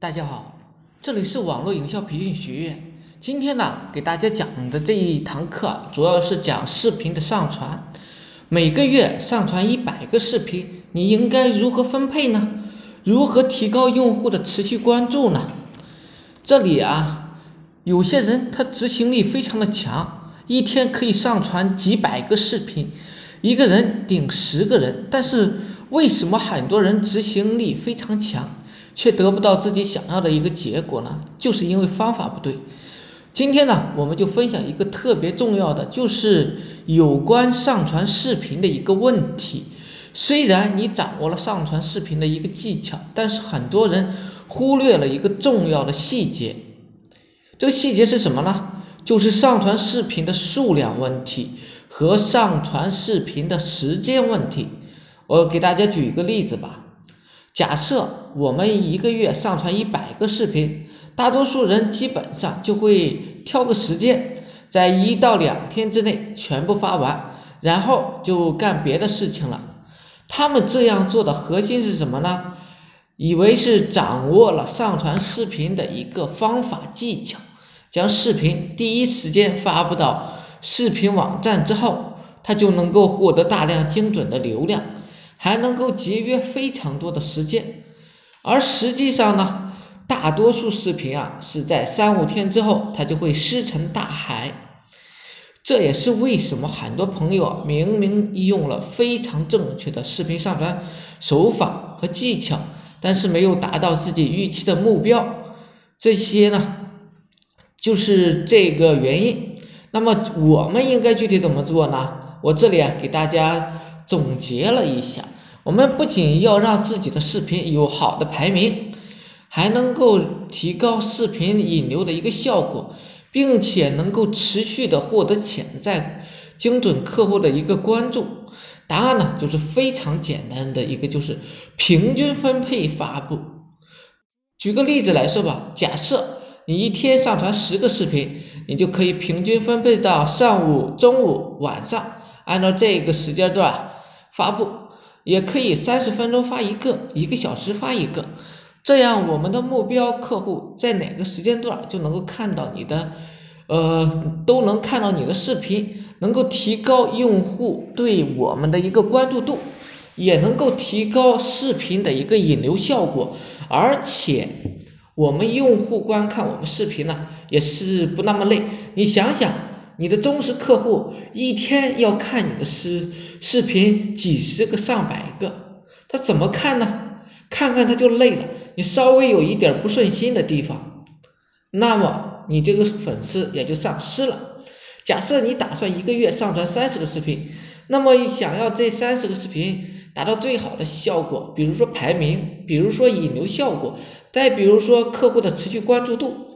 大家好，这里是网络营销培训学院。今天呢，给大家讲的这一堂课主要是讲视频的上传。每个月上传一百个视频，你应该如何分配呢？如何提高用户的持续关注呢？这里啊，有些人他执行力非常的强，一天可以上传几百个视频，一个人顶十个人，但是。为什么很多人执行力非常强，却得不到自己想要的一个结果呢？就是因为方法不对。今天呢，我们就分享一个特别重要的，就是有关上传视频的一个问题。虽然你掌握了上传视频的一个技巧，但是很多人忽略了一个重要的细节。这个细节是什么呢？就是上传视频的数量问题和上传视频的时间问题。我给大家举一个例子吧，假设我们一个月上传一百个视频，大多数人基本上就会挑个时间，在一到两天之内全部发完，然后就干别的事情了。他们这样做的核心是什么呢？以为是掌握了上传视频的一个方法技巧，将视频第一时间发布到视频网站之后，他就能够获得大量精准的流量。还能够节约非常多的时间，而实际上呢，大多数视频啊是在三五天之后，它就会石沉大海。这也是为什么很多朋友明明用了非常正确的视频上传手法和技巧，但是没有达到自己预期的目标，这些呢，就是这个原因。那么我们应该具体怎么做呢？我这里啊给大家。总结了一下，我们不仅要让自己的视频有好的排名，还能够提高视频引流的一个效果，并且能够持续的获得潜在精准客户的一个关注。答案呢，就是非常简单的一个，就是平均分配发布。举个例子来说吧，假设你一天上传十个视频，你就可以平均分配到上午、中午、晚上，按照这个时间段。发布也可以三十分钟发一个，一个小时发一个，这样我们的目标客户在哪个时间段就能够看到你的，呃，都能看到你的视频，能够提高用户对我们的一个关注度，也能够提高视频的一个引流效果，而且我们用户观看我们视频呢也是不那么累，你想想。你的忠实客户一天要看你的视视频几十个上百个，他怎么看呢？看看他就累了。你稍微有一点不顺心的地方，那么你这个粉丝也就丧失了。假设你打算一个月上传三十个视频，那么想要这三十个视频达到最好的效果，比如说排名，比如说引流效果，再比如说客户的持续关注度。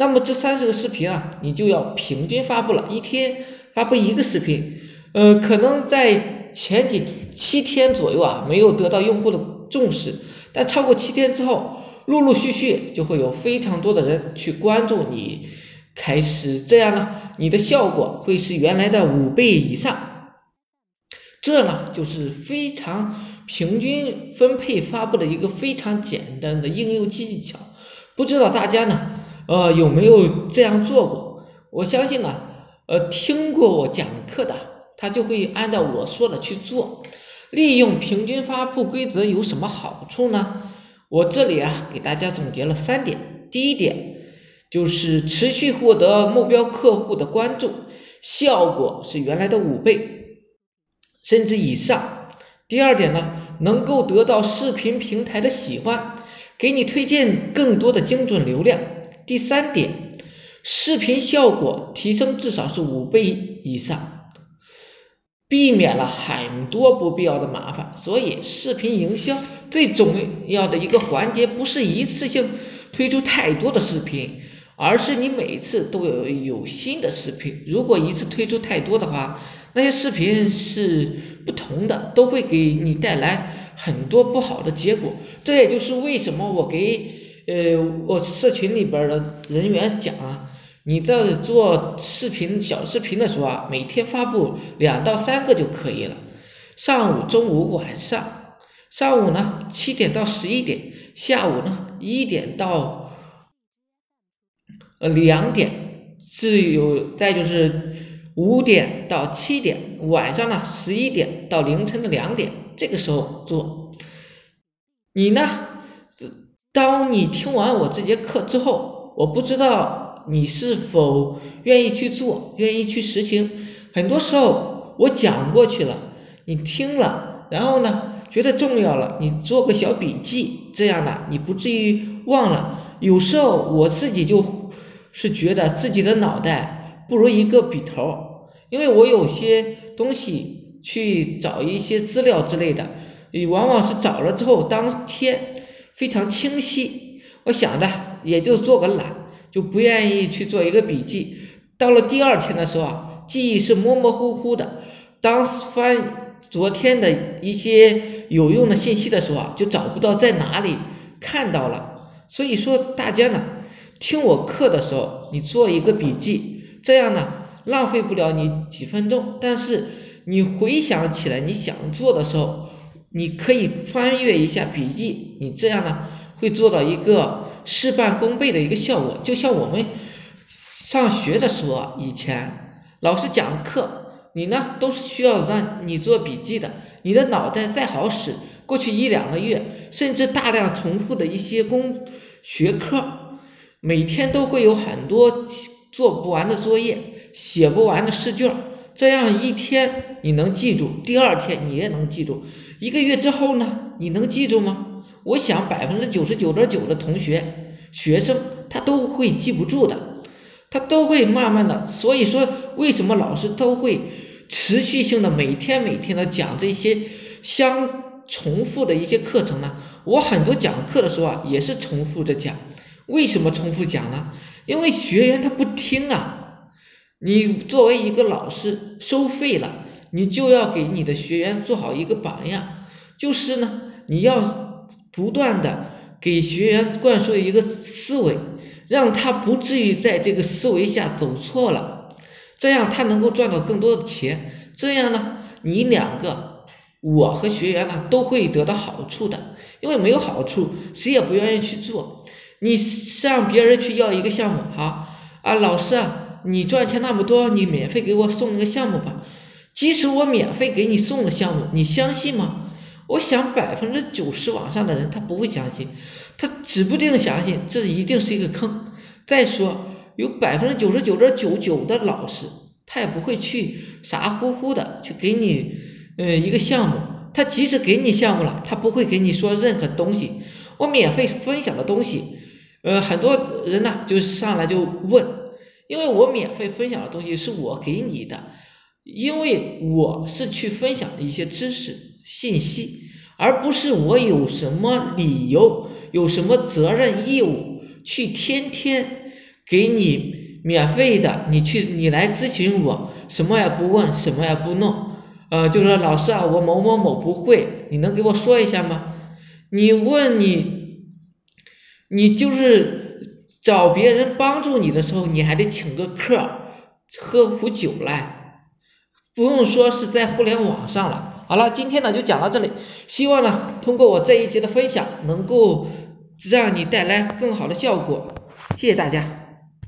那么这三十个视频啊，你就要平均发布了，一天发布一个视频，呃，可能在前几七天左右啊，没有得到用户的重视，但超过七天之后，陆陆续续就会有非常多的人去关注你，开始这样呢，你的效果会是原来的五倍以上，这呢就是非常平均分配发布的一个非常简单的应用技巧，不知道大家呢？呃，有没有这样做过？我相信呢，呃，听过我讲课的，他就会按照我说的去做。利用平均发布规则有什么好处呢？我这里啊，给大家总结了三点。第一点就是持续获得目标客户的关注，效果是原来的五倍甚至以上。第二点呢，能够得到视频平台的喜欢，给你推荐更多的精准流量。第三点，视频效果提升至少是五倍以上，避免了很多不必要的麻烦。所以，视频营销最重要的一个环节不是一次性推出太多的视频，而是你每次都有有新的视频。如果一次推出太多的话，那些视频是不同的，都会给你带来很多不好的结果。这也就是为什么我给。呃，我社群里边的人员讲啊，你在做视频小视频的时候啊，每天发布两到三个就可以了，上午、中午、晚上，上午呢七点到十一点，下午呢一点到呃两点，是有再就是五点到七点，晚上呢十一点到凌晨的两点，这个时候做。你呢？当你听完我这节课之后，我不知道你是否愿意去做，愿意去实行。很多时候我讲过去了，你听了，然后呢觉得重要了，你做个小笔记，这样呢你不至于忘了。有时候我自己就是觉得自己的脑袋不如一个笔头，因为我有些东西去找一些资料之类的，你往往是找了之后当天。非常清晰，我想着也就做个懒，就不愿意去做一个笔记。到了第二天的时候啊，记忆是模模糊糊的。当翻昨天的一些有用的信息的时候啊，就找不到在哪里看到了。所以说大家呢，听我课的时候，你做一个笔记，这样呢浪费不了你几分钟。但是你回想起来你想做的时候。你可以翻阅一下笔记，你这样呢会做到一个事半功倍的一个效果。就像我们上学的时候，以前老师讲课，你呢都是需要让你做笔记的。你的脑袋再好使，过去一两个月，甚至大量重复的一些工学科，每天都会有很多做不完的作业，写不完的试卷。这样一天你能记住，第二天你也能记住，一个月之后呢，你能记住吗？我想百分之九十九点九的同学、学生他都会记不住的，他都会慢慢的。所以说，为什么老师都会持续性的每天每天的讲这些相重复的一些课程呢？我很多讲课的时候啊，也是重复着讲。为什么重复讲呢？因为学员他不听啊。你作为一个老师收费了，你就要给你的学员做好一个榜样，就是呢，你要不断的给学员灌输一个思维，让他不至于在这个思维下走错了，这样他能够赚到更多的钱，这样呢，你两个我和学员呢都会得到好处的，因为没有好处，谁也不愿意去做。你向别人去要一个项目，好啊，老师啊。你赚钱那么多，你免费给我送一个项目吧。即使我免费给你送了项目，你相信吗？我想百分之九十往上的人他不会相信，他指不定相信这一定是一个坑。再说有百分之九十九点九九的老师，他也不会去傻乎乎的去给你呃一个项目。他即使给你项目了，他不会给你说任何东西。我免费分享的东西，呃，很多人呢就上来就问。因为我免费分享的东西是我给你的，因为我是去分享一些知识信息，而不是我有什么理由、有什么责任义务去天天给你免费的，你去你来咨询我，什么也不问，什么也不弄，呃，就说老师啊，我某某某不会，你能给我说一下吗？你问你，你就是。找别人帮助你的时候，你还得请个客，喝壶酒来，不用说是在互联网上了。好了，今天呢就讲到这里，希望呢通过我这一节的分享，能够让你带来更好的效果。谢谢大家。